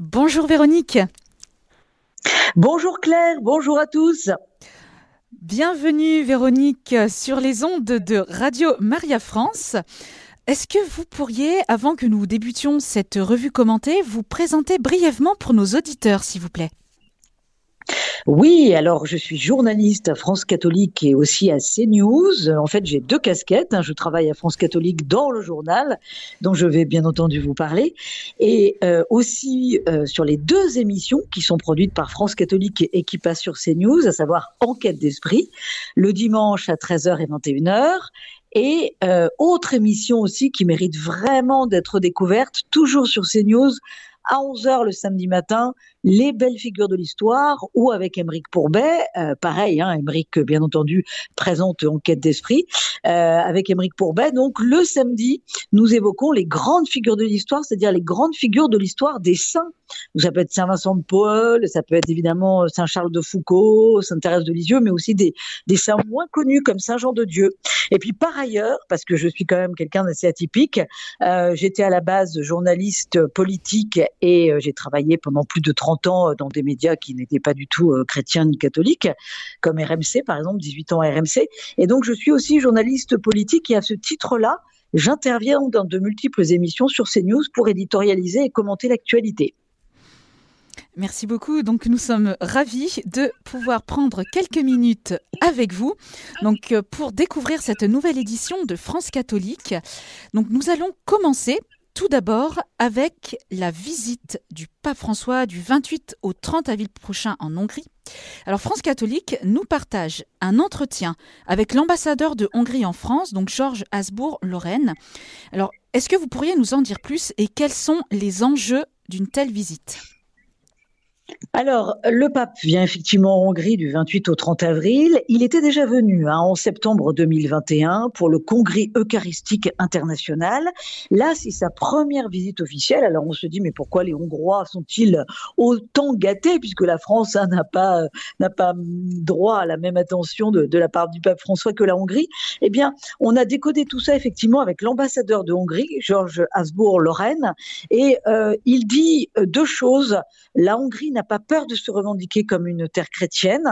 Bonjour Véronique. Bonjour Claire, bonjour à tous. Bienvenue Véronique sur les ondes de Radio Maria France. Est-ce que vous pourriez, avant que nous débutions cette revue commentée, vous présenter brièvement pour nos auditeurs, s'il vous plaît? Oui, alors je suis journaliste à France Catholique et aussi à CNews. En fait, j'ai deux casquettes. Hein. Je travaille à France Catholique dans le journal, dont je vais bien entendu vous parler, et euh, aussi euh, sur les deux émissions qui sont produites par France Catholique et qui passent sur CNews, à savoir Enquête d'esprit, le dimanche à 13h et 21h, et euh, autre émission aussi qui mérite vraiment d'être découverte, toujours sur CNews, à 11h le samedi matin, les belles figures de l'histoire, ou avec Émeric Pourbet, euh, pareil, hein, Émeric, bien entendu, présente Enquête d'esprit, euh, avec Émeric Pourbet. Donc, le samedi, nous évoquons les grandes figures de l'histoire, c'est-à-dire les grandes figures de l'histoire des saints. ça peut être Saint-Vincent de Paul, ça peut être évidemment Saint-Charles de Foucault, Sainte-Thérèse de Lisieux, mais aussi des, saints moins connus comme Saint-Jean de Dieu. Et puis, par ailleurs, parce que je suis quand même quelqu'un d'assez atypique, euh, j'étais à la base journaliste politique et euh, j'ai travaillé pendant plus de 30 ans euh, dans des médias qui n'étaient pas du tout euh, chrétiens ni catholiques, comme RMC par exemple, 18 ans à RMC. Et donc je suis aussi journaliste politique et à ce titre-là, j'interviens dans de multiples émissions sur CNews pour éditorialiser et commenter l'actualité. Merci beaucoup. Donc nous sommes ravis de pouvoir prendre quelques minutes avec vous. Donc pour découvrir cette nouvelle édition de France catholique. Donc nous allons commencer tout d'abord avec la visite du pape François du 28 au 30 avril prochain en Hongrie. Alors France catholique nous partage un entretien avec l'ambassadeur de Hongrie en France, donc Georges Hasbourg-Lorraine. Alors est-ce que vous pourriez nous en dire plus et quels sont les enjeux d'une telle visite? Alors, le pape vient effectivement en Hongrie du 28 au 30 avril. Il était déjà venu hein, en septembre 2021 pour le Congrès eucharistique international. Là, c'est sa première visite officielle. Alors, on se dit, mais pourquoi les Hongrois sont-ils autant gâtés puisque la France hein, n'a pas pas droit à la même attention de, la part du pape François que la Hongrie? Eh bien, on a décodé tout ça effectivement avec l'ambassadeur de Hongrie, Georges Hasbourg-Lorraine, et euh, il dit deux choses. La Hongrie n'a pas peur de se revendiquer comme une terre chrétienne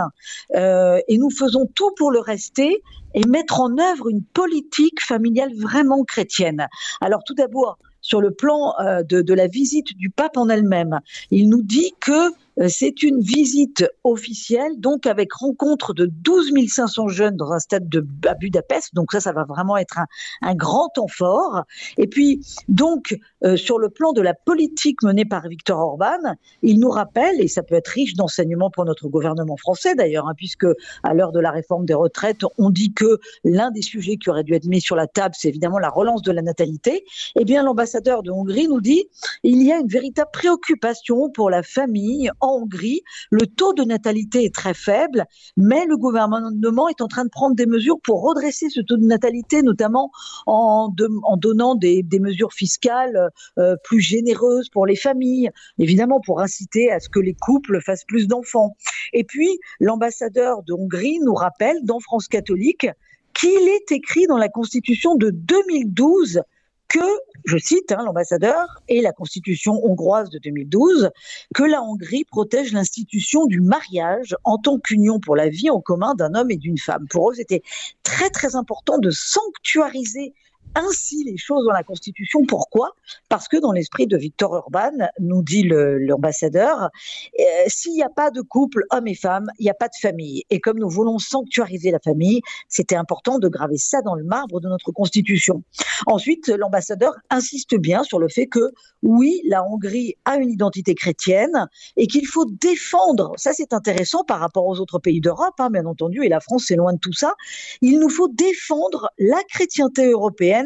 euh, et nous faisons tout pour le rester et mettre en œuvre une politique familiale vraiment chrétienne. Alors tout d'abord, sur le plan euh, de, la visite du pape en elle-même, il nous dit que c'est une visite officielle, donc avec rencontre de 12 500 jeunes dans un stade de, Budapest. Donc ça, ça va vraiment être un, grand temps fort. Et puis, donc, euh, sur le plan de la politique menée par Victor Orban, il nous rappelle, et ça peut être riche d'enseignements pour notre gouvernement français d'ailleurs, hein, puisque à l'heure de la réforme des retraites, on dit que l'un des sujets qui aurait dû être mis sur la table, c'est évidemment la relance de la natalité. Eh bien, l'ambassadeur de Hongrie nous dit, il y a une véritable préoccupation pour la famille en Hongrie, le taux de natalité est très faible, mais le gouvernement est en train de prendre des mesures pour redresser ce taux de natalité, notamment en, donnant des, des, mesures fiscales euh, plus généreuses pour les familles, évidemment pour inciter à ce que les couples fassent plus d'enfants. Et puis, l'ambassadeur de Hongrie nous rappelle dans France catholique qu'il est écrit dans la Constitution de 2012 que, je cite hein, l'ambassadeur et la constitution hongroise de 2012, que la Hongrie protège l'institution du mariage en tant qu'union pour la vie en commun d'un homme et d'une femme. Pour eux, c'était très très important de sanctuariser ainsi les choses dans la Constitution. Pourquoi? Parce que dans l'esprit de Victor Orban, nous dit l'ambassadeur, euh, s'il n'y a pas de couple homme et femme, il n'y a pas de famille. Et comme nous voulons sanctuariser la famille, c'était important de graver ça dans le marbre de notre Constitution. Ensuite, l'ambassadeur insiste bien sur le fait que oui, la Hongrie a une identité chrétienne et qu'il faut défendre, ça c'est intéressant par rapport aux autres pays d'Europe, hein, bien entendu, et la France c'est loin de tout ça, il nous faut défendre la chrétienté européenne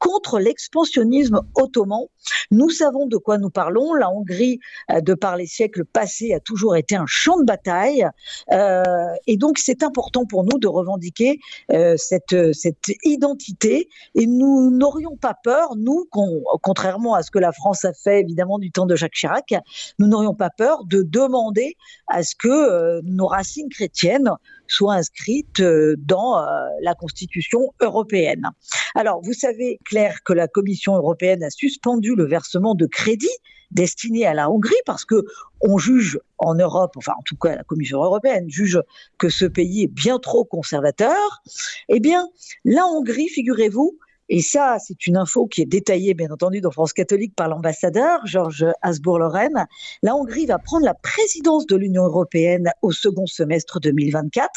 contre l'expansionnisme ottoman. Nous savons de quoi nous parlons. La Hongrie, euh, de par les siècles passés, a toujours été un champ de bataille. Euh, et donc, c'est important pour nous de revendiquer euh, cette, cette identité. Et nous n'aurions pas peur, nous, contrairement à ce que la France a fait, évidemment, du temps de Jacques Chirac, nous n'aurions pas peur de demander à ce que nos racines chrétiennes soient inscrites dans la Constitution européenne. Alors, vous savez clair que la Commission européenne a suspendu le versement de crédits destinés à la Hongrie parce que on juge en Europe, enfin en tout cas la Commission européenne juge que ce pays est bien trop conservateur. Eh bien, la Hongrie, figurez-vous, et ça, c'est une info qui est détaillée, bien entendu, dans France catholique par l'ambassadeur, Georges Hasbourg-Lorraine. La Hongrie va prendre la présidence de l'Union européenne au second semestre 2024.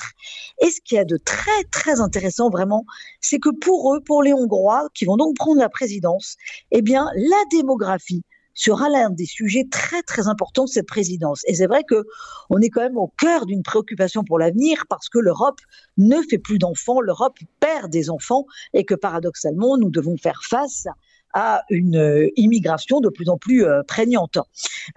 Et ce qui est de très, très intéressant, vraiment, c'est que pour eux, pour les Hongrois, qui vont donc prendre la présidence, eh bien, la démographie, sera l'un des sujets très très importants de cette présidence. Et c'est vrai que on est quand même au cœur d'une préoccupation pour l'avenir parce que l'Europe ne fait plus d'enfants, l'Europe perd des enfants et que paradoxalement nous devons faire face à une euh, immigration de plus en plus euh, prégnante.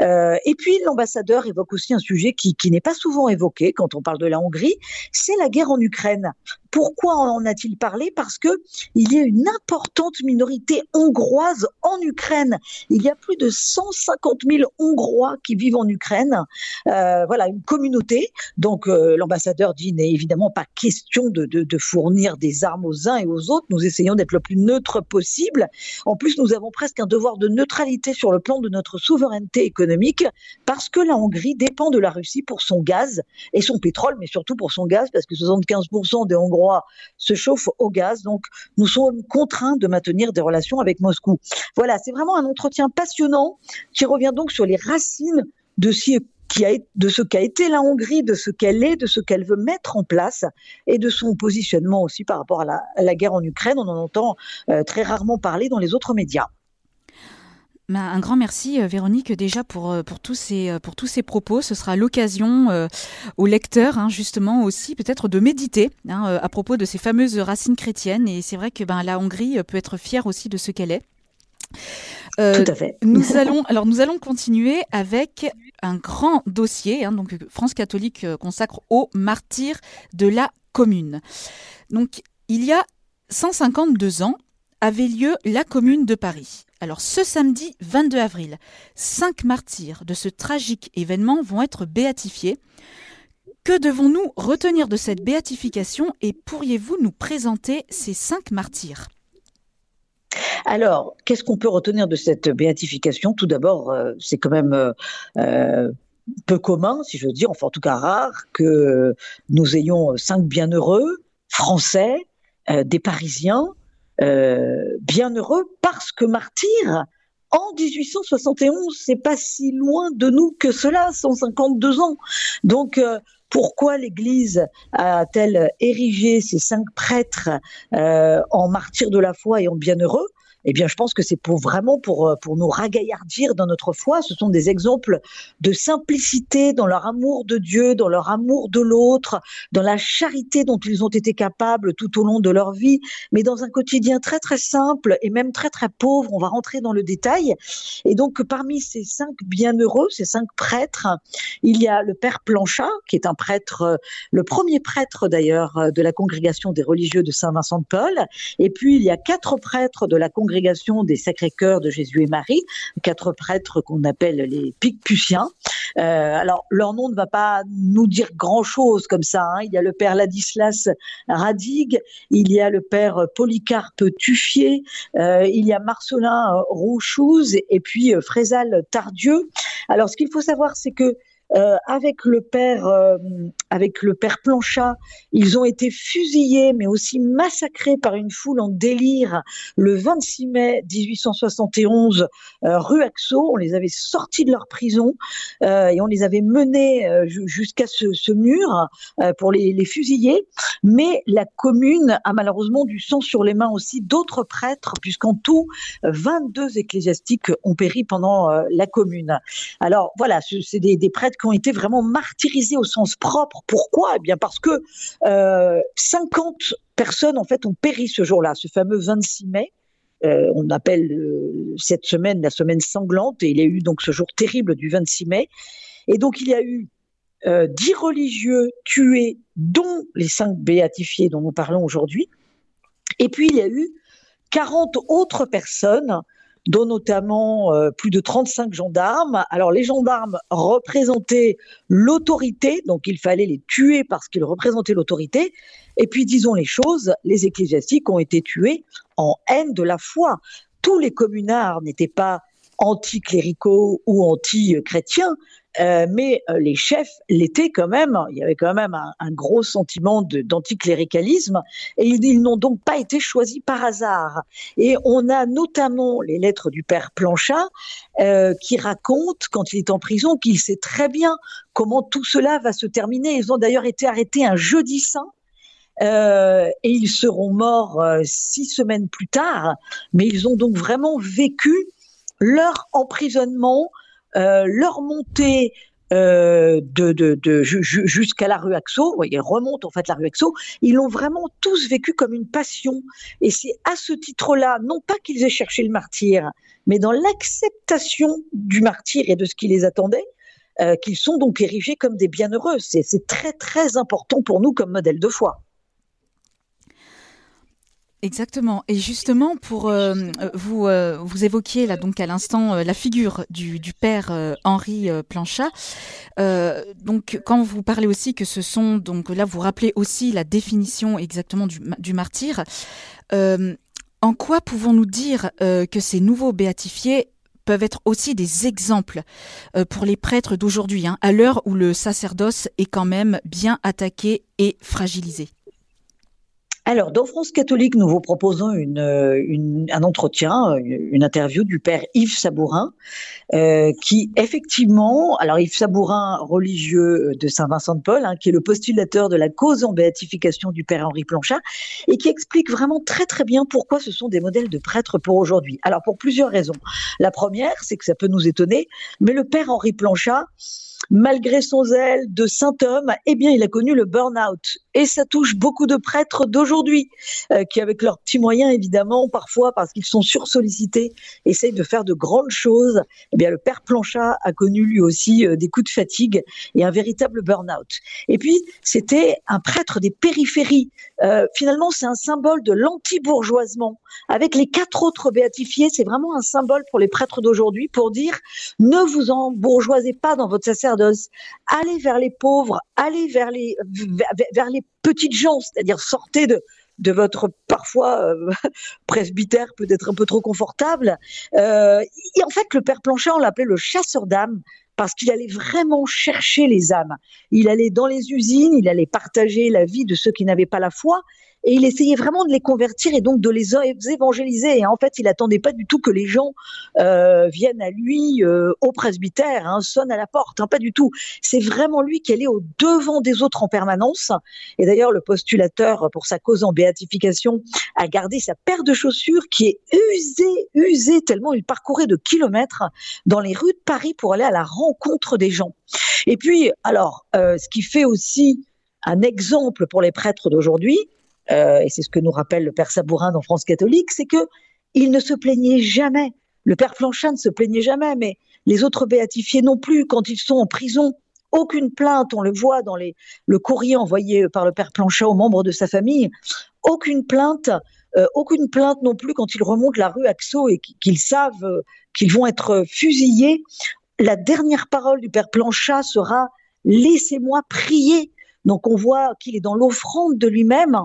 Euh, et puis l'ambassadeur évoque aussi un sujet qui, qui n'est pas souvent évoqué quand on parle de la Hongrie, c'est la guerre en Ukraine. Pourquoi en a-t-il parlé? Parce que il y a une importante minorité hongroise en Ukraine. Il y a plus de 150 000 Hongrois qui vivent en Ukraine. Euh, voilà, une communauté. Donc euh, l'ambassadeur dit n'est évidemment pas question de, de, de, fournir des armes aux uns et aux autres. Nous essayons d'être le plus neutre possible. En plus, nous avons presque un devoir de neutralité sur le plan de notre souveraineté économique parce que la Hongrie dépend de la Russie pour son gaz et son pétrole, mais surtout pour son gaz parce que 75% des Hongrois se chauffe au gaz. Donc, nous sommes contraints de maintenir des relations avec Moscou. Voilà, c'est vraiment un entretien passionnant qui revient donc sur les racines de ce qui a, de ce qu'a été la Hongrie, de ce qu'elle est, de ce qu'elle veut mettre en place et de son positionnement aussi par rapport à la, guerre en Ukraine. On en entend euh, très rarement parler dans les autres médias. Bah, un grand merci euh, Véronique déjà pour, euh, pour, tous ces, euh, pour tous ces propos. Ce sera l'occasion aux lecteurs hein, justement aussi peut-être de méditer hein, à propos de ces fameuses racines chrétiennes. Et c'est vrai que ben, la Hongrie peut être fière aussi de ce qu'elle est. Tout à fait. Nous allons, alors nous allons continuer avec un grand dossier. Hein, donc France catholique consacre aux martyrs de la commune. Donc il y a 152 ans avait lieu la commune de Paris. Alors ce samedi 22 avril, cinq martyrs de ce tragique événement vont être béatifiés. Que devons-nous retenir de cette béatification et pourriez-vous nous présenter ces cinq martyrs? Alors, qu'est-ce qu'on peut retenir de cette béatification? Tout d'abord, euh, c'est quand même euh, euh, peu commun, si je veux dire, enfin en tout cas rare, que nous ayons cinq bienheureux français, des Parisiens, euh, bien heureux parce que martyr, en 1871, c'est pas si loin de nous que cela, 152 ans. Donc, euh, pourquoi l'Église a-t-elle érigé ces cinq prêtres euh, en martyrs de la foi et en bienheureux? Eh bien, je pense que c'est pour vraiment pour, euh, pour nous ragaillardir dans notre foi. Ce sont des exemples de simplicité dans leur amour de Dieu, dans leur amour de l'autre, dans la charité dont ils ont été capables tout au long de leur vie, mais dans un quotidien très très simple et même très très pauvre. On va rentrer dans le détail. Et donc, parmi ces cinq bienheureux, ces cinq prêtres, il y a le père Planchat, qui est un prêtre, euh, le premier prêtre d'ailleurs euh, de la congrégation des religieux de Saint-Vincent de Paul. Et puis, il y a quatre prêtres de la congrégation des Sacrés-Cœurs de Jésus et Marie, quatre prêtres qu'on appelle les Picpuciens. Euh, alors, leur nom ne va pas nous dire grand-chose comme ça. Hein. Il y a le père Ladislas Radig, il y a le père Polycarpe Tuffier, euh, il y a Marcelin Rouchouz et puis euh, Frézal Tardieu. Alors, ce qu'il faut savoir, c'est que euh, avec le père, euh, avec le père Planchat, ils ont été fusillés, mais aussi massacrés par une foule en délire le 26 mai 1871 euh, rue Axo. On les avait sortis de leur prison et on les avait menés jusqu'à ce, mur pour les, les, fusiller. Mais la commune a malheureusement du sang sur les mains aussi d'autres prêtres, puisqu'en tout 22 ecclésiastiques ont péri pendant la commune. Alors voilà, c'est des, des prêtres qui ont été vraiment martyrisés au sens propre. Pourquoi? Eh bien parce que euh, 50 personnes en fait ont péri ce jour-là, ce fameux 26 mai. Euh, on appelle euh, cette semaine la semaine sanglante et il y a eu donc ce jour terrible du 26 mai. Et donc il y a eu euh, dix religieux tués, dont les cinq béatifiés dont nous parlons aujourd'hui. Et puis il y a eu 40 autres personnes dont notamment euh, plus de 35 gendarmes. Alors les gendarmes représentaient l'autorité, donc il fallait les tuer parce qu'ils représentaient l'autorité. Et puis disons les choses, les ecclésiastiques ont été tués en haine de la foi. Tous les communards n'étaient pas anticléricaux ou anti-chrétiens, euh, mais euh, les chefs l'étaient quand même. Il y avait quand même un, gros sentiment d'anticléricalisme et ils, n'ont donc pas été choisis par hasard. Et on a notamment les lettres du père Planchat euh, qui racontent, quand il est en prison, qu'il sait très bien comment tout cela va se terminer. Ils ont d'ailleurs été arrêtés un jeudi saint et ils seront morts six semaines plus tard, mais ils ont donc vraiment vécu leur emprisonnement, leur montée euh, de, de, de jusqu'à la rue Axo, ils remontent en fait la rue Axo, ils l'ont vraiment tous vécu comme une passion. Et c'est à ce titre-là, non pas qu'ils aient cherché le martyr, mais dans l'acceptation du martyr et de ce qui les attendait, euh, qu'ils sont donc érigés comme des bienheureux. C'est très très important pour nous comme modèle de foi. Exactement. Et justement, pour euh, vous, euh, vous évoquiez là donc à l'instant euh, la figure du, père Henri Planchat. donc, quand vous parlez aussi que ce sont donc là, vous rappelez aussi la définition exactement du, du martyr. en quoi pouvons-nous dire que ces nouveaux béatifiés peuvent être aussi des exemples pour les prêtres d'aujourd'hui, hein, à l'heure où le sacerdoce est quand même bien attaqué et fragilisé? Alors, dans France catholique, nous vous proposons une, un entretien, une, interview du père Yves Sabourin, euh, qui effectivement, alors Yves Sabourin, religieux de Saint-Vincent de Paul, hein, qui est le postulateur de la cause en béatification du père Henri Planchat, et qui explique vraiment très très bien pourquoi ce sont des modèles de prêtres pour aujourd'hui. Alors, pour plusieurs raisons. La première, c'est que ça peut nous étonner, mais le père Henri Planchat, malgré son zèle de saint homme, eh bien, il a connu le burn-out. Et ça touche beaucoup de prêtres d'aujourd'hui, euh, qui, avec leurs petits moyens, évidemment, parfois, parce qu'ils sont sursollicités, essayent de faire de grandes choses. Eh bien, le père Planchat a connu lui aussi euh, des coups de fatigue et un véritable burn-out. Et puis, c'était un prêtre des périphéries. Euh, finalement, c'est un symbole de l'anti-bourgeoisement. Avec les quatre autres béatifiés, c'est vraiment un symbole pour les prêtres d'aujourd'hui pour dire ne vous embourgeoisez pas dans votre sacerdoce. Allez vers les pauvres, allez vers les, vers, les petites gens, c'est-à-dire sortez de, de votre parfois euh, presbytère peut-être un peu trop confortable. Euh, et en fait, le père Planchet, on l'appelait le chasseur d'âmes parce qu'il allait vraiment chercher les âmes. Il allait dans les usines, il allait partager la vie de ceux qui n'avaient pas la foi, et il essayait vraiment de les convertir et donc de les évangéliser. Et en fait, il attendait pas du tout que les gens euh, viennent à lui euh, au presbytère, hein, sonnent à la porte, hein, pas du tout. C'est vraiment lui qui allait au devant des autres en permanence. Et d'ailleurs, le postulateur pour sa cause en béatification a gardé sa paire de chaussures qui est usée, usée tellement il parcourait de kilomètres dans les rues de Paris pour aller à la rencontre des gens. Et puis, alors, euh, ce qui fait aussi un exemple pour les prêtres d'aujourd'hui, euh, et c'est ce que nous rappelle le père Sabourin dans France catholique, c'est que il ne se plaignait jamais. Le père Planchat ne se plaignait jamais, mais les autres béatifiés non plus, quand ils sont en prison, aucune plainte, on le voit dans les, le courrier envoyé par le père Planchat aux membres de sa famille, aucune plainte, euh, aucune plainte non plus quand ils remontent la rue Axo et qu'ils savent euh, qu'ils vont être fusillés. La dernière parole du père Planchat sera Laissez-moi prier donc on voit qu'il est dans l'offrande de lui-même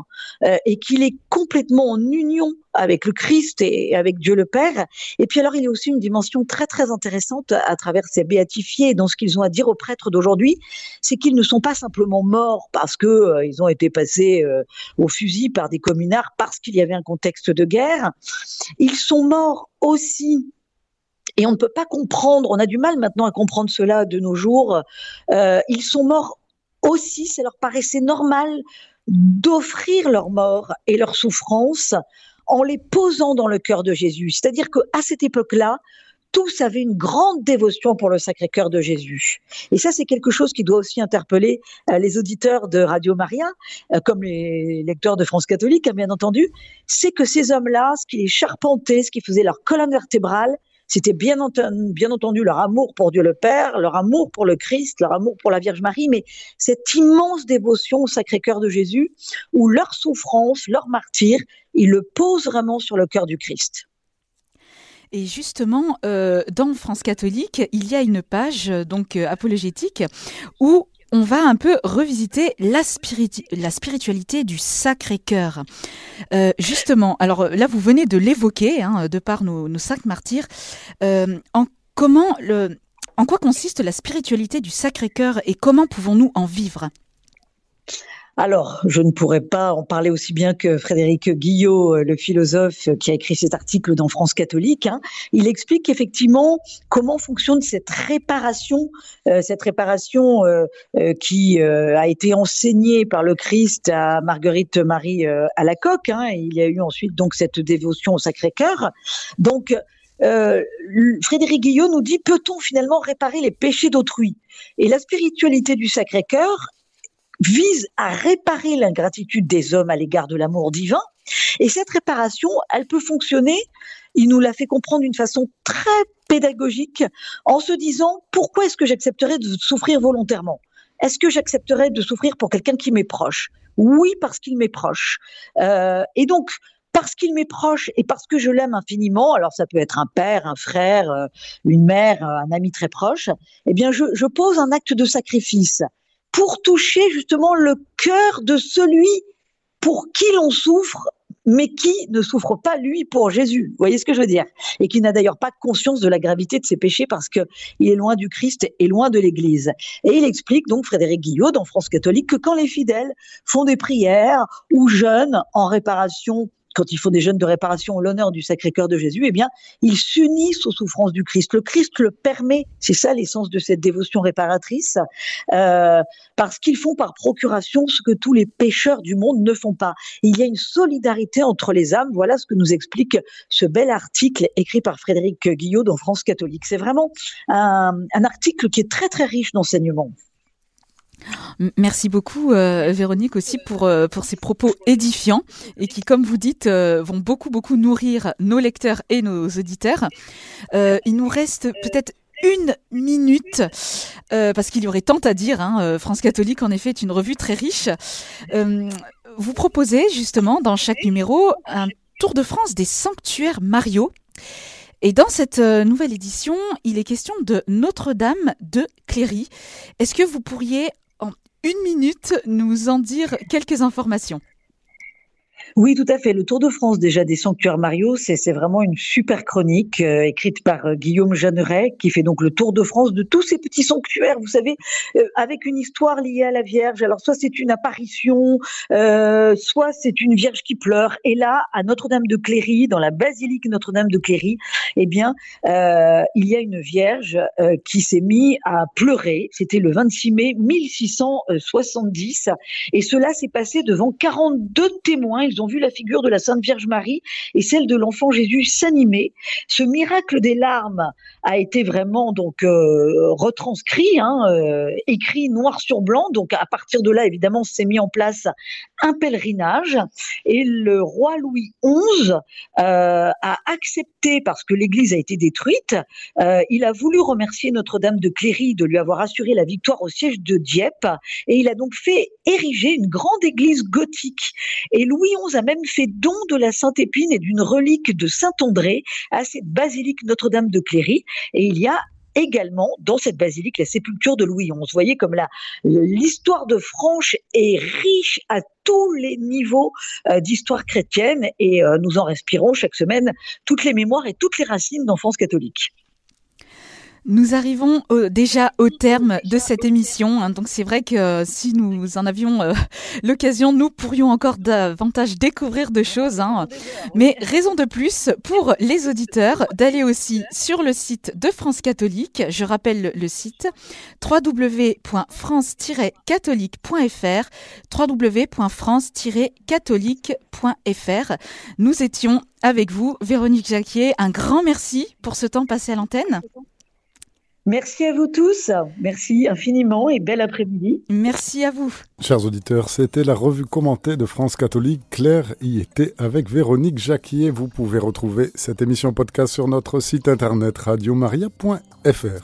euh, et qu'il est complètement en union avec le Christ et avec Dieu le Père. Et puis alors il y a aussi une dimension très très intéressante à travers ces béatifiés dans ce qu'ils ont à dire aux prêtres d'aujourd'hui, c'est qu'ils ne sont pas simplement morts parce que euh, ils ont été passés euh, au fusil par des communards parce qu'il y avait un contexte de guerre. Ils sont morts aussi et on ne peut pas comprendre, on a du mal maintenant à comprendre cela de nos jours. ils sont morts aussi, ça leur paraissait normal d'offrir leur mort et leur souffrance en les posant dans le cœur de Jésus. C'est-à-dire qu'à cette époque-là, tous avaient une grande dévotion pour le Sacré-Cœur de Jésus. Et ça, c'est quelque chose qui doit aussi interpeller euh, les auditeurs de Radio Maria, euh, comme les lecteurs de France catholique, hein, bien entendu. C'est que ces hommes-là, ce qui les charpentait, ce qui faisait leur colonne vertébrale, c'était bien entendu, leur amour pour Dieu le Père, leur amour pour le Christ, leur amour pour la Vierge Marie, mais cette immense dévotion au Sacré-Cœur de Jésus, où leur souffrance, leur martyr, ils le posent vraiment sur le cœur du Christ. Et justement, euh, dans France catholique, il y a une page donc apologétique où on va un peu revisiter la, spiritualité du Sacré-Cœur. justement, alors là, vous venez de l'évoquer, hein, de par nos, cinq martyrs. en comment le, en quoi consiste la spiritualité du Sacré-Cœur et comment pouvons-nous en vivre? Alors, je ne pourrais pas en parler aussi bien que Frédéric Guillot, euh, le philosophe qui a écrit cet article dans France catholique. Hein. Il explique effectivement comment fonctionne cette réparation, euh, cette réparation euh, qui a été enseignée par le Christ à Marguerite Marie à la coque. Hein. Il y a eu ensuite donc cette dévotion au Sacré-Cœur. Donc, Frédéric Guillot nous dit peut-on finalement réparer les péchés d'autrui? Et la spiritualité du Sacré-Cœur vise à réparer l'ingratitude des hommes à l'égard de l'amour divin. Et cette réparation, elle peut fonctionner, il nous l'a fait comprendre d'une façon très pédagogique, en se disant pourquoi est-ce que j'accepterais de souffrir volontairement? Est-ce que j'accepterais de souffrir pour quelqu'un qui m'est proche? Oui, parce qu'il m'est proche. Euh, et donc, parce qu'il m'est proche et parce que je l'aime infiniment, alors ça peut être un père, un frère, euh, une mère, un ami très proche, eh bien je, je pose un acte de sacrifice pour toucher justement le cœur de celui pour qui l'on souffre, mais qui ne souffre pas lui pour Jésus. Vous voyez ce que je veux dire? Et qui n'a d'ailleurs pas conscience de la gravité de ses péchés parce que il est loin du Christ et loin de l'Église. Et il explique donc Frédéric Guillot dans France catholique que quand les fidèles font des prières ou jeûnent en réparation quand ils font des jeûnes de réparation en l'honneur du Sacré-Cœur de Jésus, eh bien, ils s'unissent aux souffrances du Christ. Le Christ le permet, c'est ça l'essence de cette dévotion réparatrice, euh, parce qu'ils font par procuration ce que tous les pécheurs du monde ne font pas. Il y a une solidarité entre les âmes. Voilà ce que nous explique ce bel article écrit par Frédéric Guillot dans France catholique. C'est vraiment un, un article qui est très très riche d'enseignements. Merci beaucoup euh, Véronique aussi pour euh, pour ces propos édifiants et qui comme vous dites euh, vont beaucoup beaucoup nourrir nos lecteurs et nos auditeurs. il nous reste peut-être une minute parce qu'il y aurait tant à dire. Hein. France catholique en effet est une revue très riche. vous proposez justement dans chaque numéro un tour de France des sanctuaires Mario. Et dans cette nouvelle édition, il est question de Notre-Dame de Cléry. Est-ce que vous pourriez une minute nous en dire quelques informations. Oui, tout à fait. Le Tour de France déjà des sanctuaires Mario, c'est vraiment une super chronique euh, écrite par euh, Guillaume Jeanneret qui fait donc le Tour de France de tous ces petits sanctuaires, vous savez, euh, avec une histoire liée à la Vierge. Alors soit c'est une apparition, soit c'est une Vierge qui pleure. Et là, à Notre-Dame de Cléry, dans la basilique Notre-Dame de Cléry, eh bien, il y a une Vierge qui s'est mise à pleurer. C'était le 26 mai 1670, et cela s'est passé devant 42 témoins. Vu la figure de la Sainte Vierge Marie et celle de l'enfant Jésus s'animer. Ce miracle des larmes a été vraiment donc euh, retranscrit, hein, euh, écrit noir sur blanc. Donc à partir de là, évidemment, s'est mis en place un pèlerinage et le roi Louis XI euh, a accepté parce que l'Église a été détruite. il a voulu remercier Notre-Dame de Cléry de lui avoir assuré la victoire au siège de Dieppe et il a donc fait ériger une grande église gothique. Et Louis A même fait don de la Sainte Épine et d'une relique de Saint André à cette basilique Notre-Dame de Cléry. Et il y a également dans cette basilique la sépulture de Louis XI. Vous voyez comme l'histoire de Franche est riche à tous les niveaux d'histoire chrétienne et nous en respirons chaque semaine toutes les mémoires et toutes les racines d'enfance catholique. Nous arrivons déjà au terme de cette émission. Hein. donc c'est vrai que euh, si nous en avions euh, l'occasion, nous pourrions encore davantage découvrir de choses. Hein. Mais raison de plus pour les auditeurs d'aller aussi sur le site de France Catholique. Je rappelle le site www.france-catholique.fr www.france-catholique.fr. Nous étions avec vous, Véronique Jacquier. Un grand merci pour ce temps passé à l'antenne. Merci à vous tous. Merci infiniment et bel après-midi. Merci à vous. Chers auditeurs, c'était la revue commentée de France Catholique. Claire y était avec Véronique Jacquier. Vous pouvez retrouver cette émission podcast sur notre site internet radiomaria.fr.